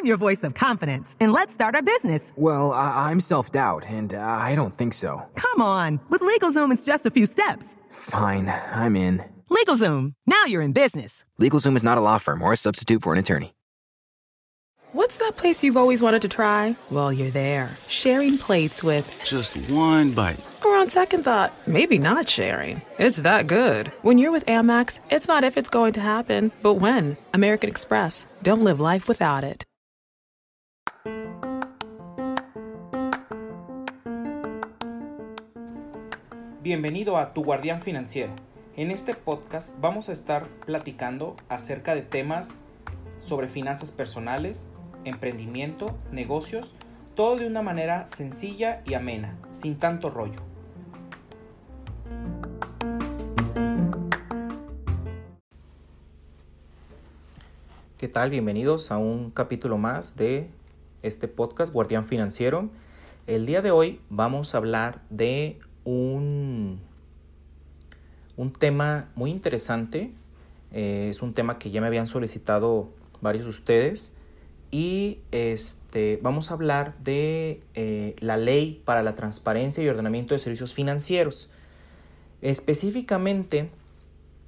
I'm your voice of confidence, and let's start our business. Well, I- am self doubt, and uh, I don't think so. Come on. With LegalZoom, it's just a few steps. Fine, I'm in. LegalZoom, now you're in business. LegalZoom is not a law firm or a substitute for an attorney. What's that place you've always wanted to try? Well, you're there, sharing plates with. Just one bite. Or on second thought, maybe not sharing. It's that good. When you're with Amex, it's not if it's going to happen, but when. American Express. Don't live life without it. Bienvenido a Tu Guardián Financiero. En este podcast vamos a estar platicando acerca de temas sobre finanzas personales, emprendimiento, negocios, todo de una manera sencilla y amena, sin tanto rollo. ¿Qué tal? Bienvenidos a un capítulo más de este podcast Guardián Financiero. El día de hoy vamos a hablar de un, un tema muy interesante. Eh, es un tema que ya me habían solicitado varios de ustedes y este, vamos a hablar de eh, la ley para la transparencia y ordenamiento de servicios financieros. Específicamente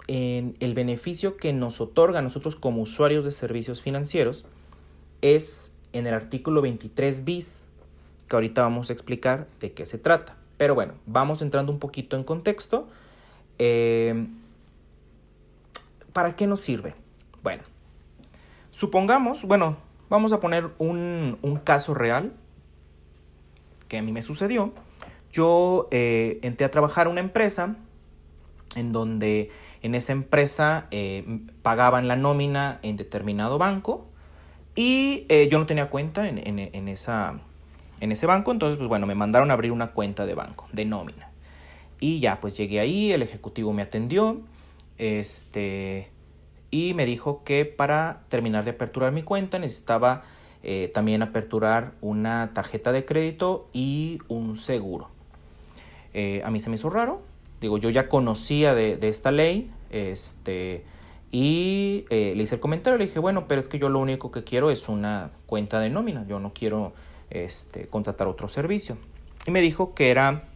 en el beneficio que nos otorga a nosotros como usuarios de servicios financieros es en el artículo 23 bis, que ahorita vamos a explicar de qué se trata. Pero bueno, vamos entrando un poquito en contexto. Eh, ¿Para qué nos sirve? Bueno, supongamos, bueno, Vamos a poner un, caso real que a mí me sucedió. Yo eh, entré a trabajar en una empresa en donde en esa empresa eh, pagaban la nómina en determinado banco y eh, yo no tenía cuenta en, esa, en ese banco, entonces pues bueno, me mandaron a abrir una cuenta de banco, de nómina. Y ya, pues llegué ahí, el ejecutivo me atendió, este, y me dijo que para terminar de aperturar mi cuenta necesitaba eh, también aperturar una tarjeta de crédito y un seguro. Eh, a mí se me hizo raro, digo, yo ya conocía de, esta ley, este, y eh, le hice el comentario, le dije, bueno, pero es que yo lo único que quiero es una cuenta de nómina, yo no quiero este, contratar otro servicio. Y me dijo que era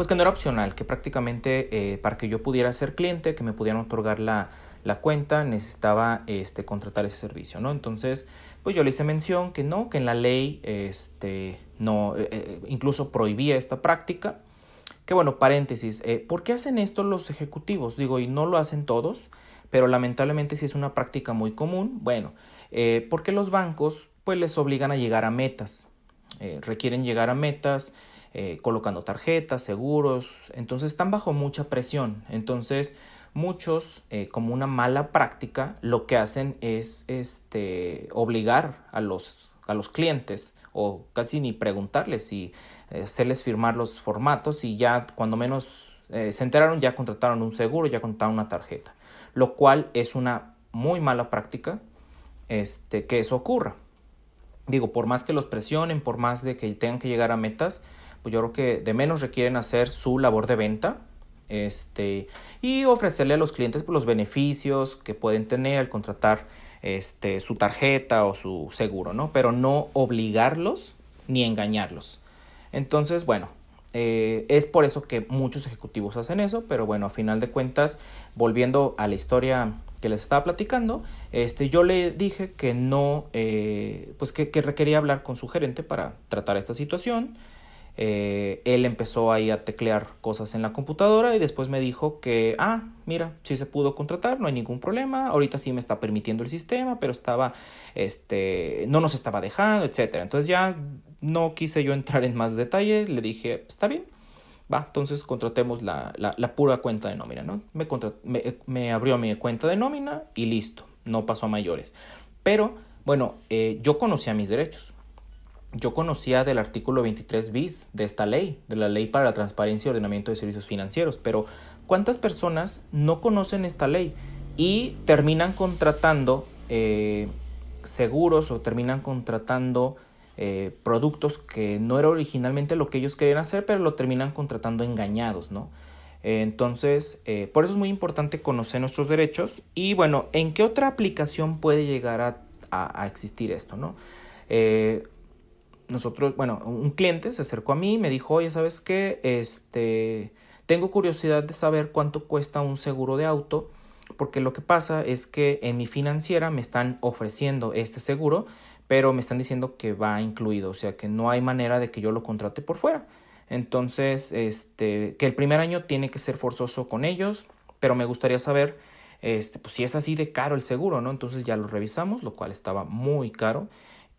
pues que no era opcional, que prácticamente para que yo pudiera ser cliente, que me pudieran otorgar la, la cuenta necesitaba este, contratar ese servicio, ¿no? Entonces, pues yo le hice mención que no, que en la ley este, no, eh, eh, incluso prohibía esta práctica. Que bueno, paréntesis, eh, ¿por qué hacen esto los ejecutivos? Digo, y no lo hacen todos, pero lamentablemente sí es una práctica muy común. Bueno, porque los bancos pues les obligan a llegar a metas, requieren llegar a metas, colocando tarjetas, seguros, entonces están bajo mucha presión. Entonces, muchos, eh, como una mala práctica, lo que hacen es este, obligar a los, a los clientes o casi ni preguntarles si eh, hacerles firmar los formatos y ya cuando menos eh, se enteraron ya contrataron un seguro, ya contrataron una tarjeta, lo cual es una muy mala práctica este, que eso ocurra. Digo, por más que los presionen, por más de que tengan que llegar a metas, pues yo creo que de menos requieren hacer su labor de venta, este, y ofrecerle a los clientes pues, los beneficios que pueden tener al contratar este, su tarjeta o su seguro, ¿no? Pero no obligarlos ni engañarlos. Entonces, bueno, eh, es por eso que muchos ejecutivos hacen eso, pero bueno, a final de cuentas, volviendo a la historia que les estaba platicando, este, yo le dije que no, eh, pues que, que requería hablar con su gerente para tratar esta situación. Eh, él empezó ahí a teclear cosas en la computadora y después me dijo que, ah, mira, sí se pudo contratar, no hay ningún problema, ahorita sí me está permitiendo el sistema, pero estaba, este, no nos estaba dejando, etcétera. Entonces ya no quise yo entrar en más detalle, le dije, está bien, va, entonces contratemos la, la, pura cuenta de nómina, ¿no? Me, me, abrió mi cuenta de nómina y listo, no pasó a mayores. Pero, bueno, eh, yo conocía mis derechos yo conocía del artículo 23 bis de esta ley, de la ley para la transparencia y ordenamiento de servicios financieros, pero ¿cuántas personas no conocen esta ley y terminan contratando eh, seguros o terminan contratando eh, productos que no era originalmente lo que ellos querían hacer, pero lo terminan contratando engañados, ¿no? entonces, eh, por eso es muy importante conocer nuestros derechos y bueno, ¿en qué otra aplicación puede llegar a a, existir esto, ¿no? Nosotros, bueno, un cliente se acercó a mí y me dijo, oye, ¿sabes qué? Este, tengo curiosidad de saber cuánto cuesta un seguro de auto, porque lo que pasa es que en mi financiera me están ofreciendo este seguro, pero me están diciendo que va incluido, o sea que no hay manera de que yo lo contrate por fuera. Entonces, este, que el primer año tiene que ser forzoso con ellos, pero me gustaría saber este, pues si es así de caro el seguro, ¿no? Entonces ya lo revisamos, lo cual estaba muy caro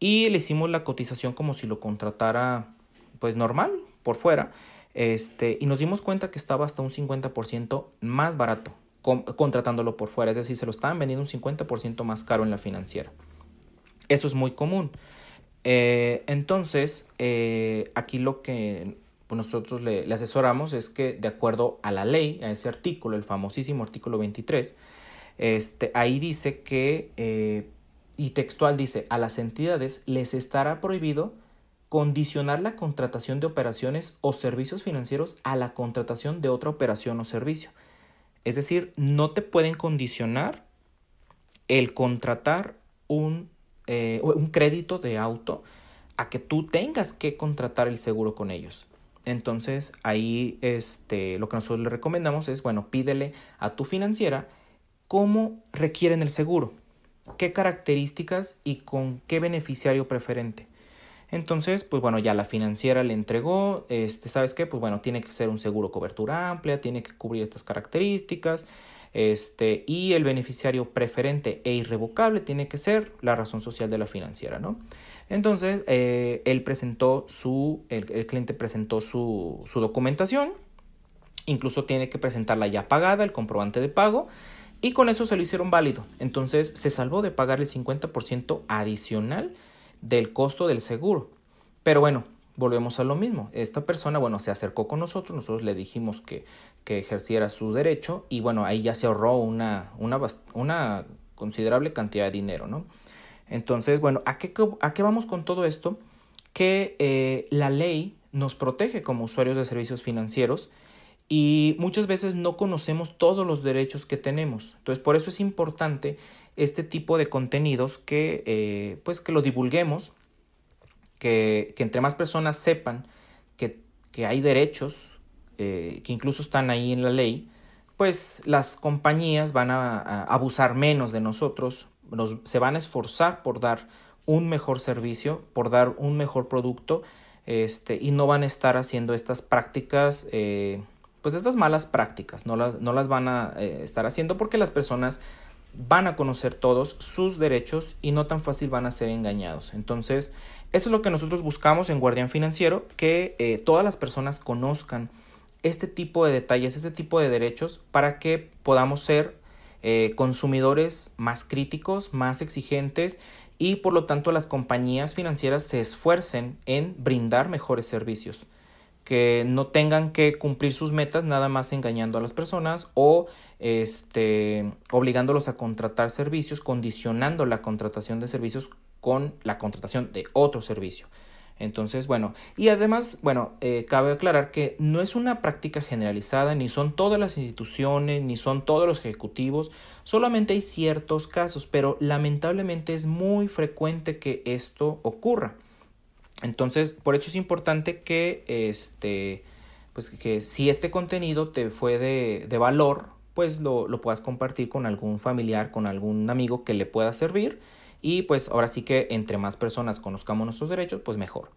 y le hicimos la cotización como si lo contratara pues normal por fuera. Este, y nos dimos cuenta que estaba hasta un 50% más barato contratándolo por fuera, es decir, se lo estaban vendiendo un 50% más caro en la financiera. Eso es muy común. Eh, entonces, eh, aquí lo que pues, nosotros le, asesoramos es que de acuerdo a la ley, a ese artículo, el famosísimo artículo 23, este, ahí dice que, eh, y textual dice, a las entidades les estará prohibido condicionar la contratación de operaciones o servicios financieros a la contratación de otra operación o servicio. Es decir, no te pueden condicionar el contratar un, eh, un crédito de auto a que tú tengas que contratar el seguro con ellos. Entonces ahí este, lo que nosotros le recomendamos es, bueno, pídele a tu financiera cómo requieren el seguro, qué características y con qué beneficiario preferente. Entonces, pues bueno, ya la financiera le entregó, este, ¿sabes qué? Pues bueno, tiene que ser un seguro cobertura amplia, tiene que cubrir estas características, este, y el beneficiario preferente e irrevocable tiene que ser la razón social de la financiera, ¿no? Entonces, eh, él presentó su, el, cliente presentó su, su documentación, incluso tiene que presentarla ya pagada, el comprobante de pago, y con eso se lo hicieron válido. Entonces, se salvó de pagar el 50% adicional del costo del seguro. Pero bueno, volvemos a lo mismo. Esta persona, bueno, se acercó con nosotros, nosotros le dijimos que, que ejerciera su derecho y bueno, ahí ya se ahorró una, una, una considerable cantidad de dinero, ¿no? Entonces, bueno, ¿a qué, a qué vamos con todo esto? Que eh, la ley nos protege como usuarios de servicios financieros y muchas veces no conocemos todos los derechos que tenemos. Entonces, por eso es importante este tipo de contenidos que, eh, pues, que lo divulguemos, que, que, entre más personas sepan que, que hay derechos eh, que incluso están ahí en la ley, pues las compañías van a, abusar menos de nosotros, nos, se van a esforzar por dar un mejor servicio, por dar un mejor producto, este, y no van a estar haciendo estas prácticas, eh, pues estas malas prácticas, no las, no las van a estar haciendo porque las personas van a conocer todos sus derechos y no tan fácil van a ser engañados. Entonces, eso es lo que nosotros buscamos en Guardián Financiero, que eh, todas las personas conozcan este tipo de detalles, este tipo de derechos, para que podamos ser eh, consumidores más críticos, más exigentes y por lo tanto las compañías financieras se esfuercen en brindar mejores servicios que no tengan que cumplir sus metas nada más engañando a las personas o este, obligándolos a contratar servicios, condicionando la contratación de servicios con la contratación de otro servicio. Entonces, bueno, y además, bueno, eh, cabe aclarar que no es una práctica generalizada, ni son todas las instituciones, ni son todos los ejecutivos, solamente hay ciertos casos, pero lamentablemente es muy frecuente que esto ocurra. Entonces, por eso es importante que, este, pues que si este contenido te fue de, de valor, pues lo, lo, puedas compartir con algún familiar, con algún amigo que le pueda servir. Y pues ahora sí que entre más personas conozcamos nuestros derechos, pues mejor.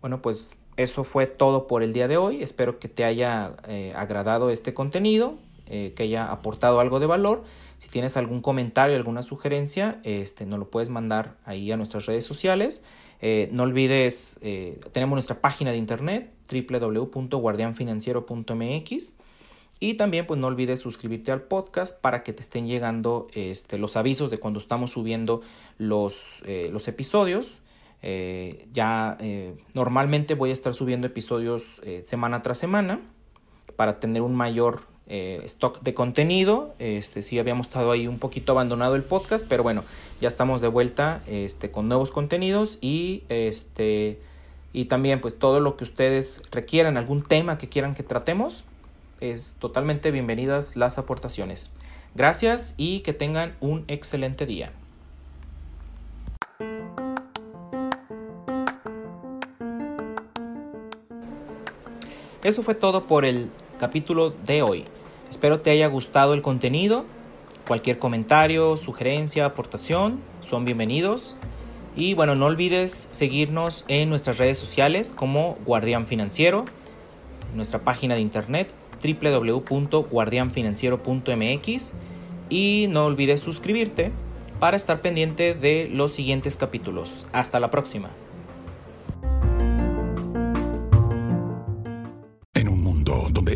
Bueno, pues eso fue todo por el día de hoy. Espero que te haya eh, agradado este contenido, eh, que haya aportado algo de valor. Si tienes algún comentario, alguna sugerencia, este, nos lo puedes mandar ahí a nuestras redes sociales. Eh, no olvides, eh, tenemos nuestra página de internet www.guardianfinanciero.mx y también pues no olvides suscribirte al podcast para que te estén llegando este, los avisos de cuando estamos subiendo los, eh, los episodios. ya normalmente voy a estar subiendo episodios semana tras semana para tener un mayor eh, stock de contenido. Este, sí habíamos estado ahí un poquito abandonado el podcast, pero bueno, ya estamos de vuelta este, con nuevos contenidos y este y también pues todo lo que ustedes requieran, algún tema que quieran que tratemos, es totalmente bienvenidas las aportaciones. Gracias y que tengan un excelente día. Eso fue todo por el capítulo de hoy. Espero te haya gustado el contenido. Cualquier comentario, sugerencia, aportación son bienvenidos. Y bueno, no olvides seguirnos en nuestras redes sociales como Guardián Financiero, nuestra página de internet www.guardianfinanciero.mx y no olvides suscribirte para estar pendiente de los siguientes capítulos. Hasta la próxima.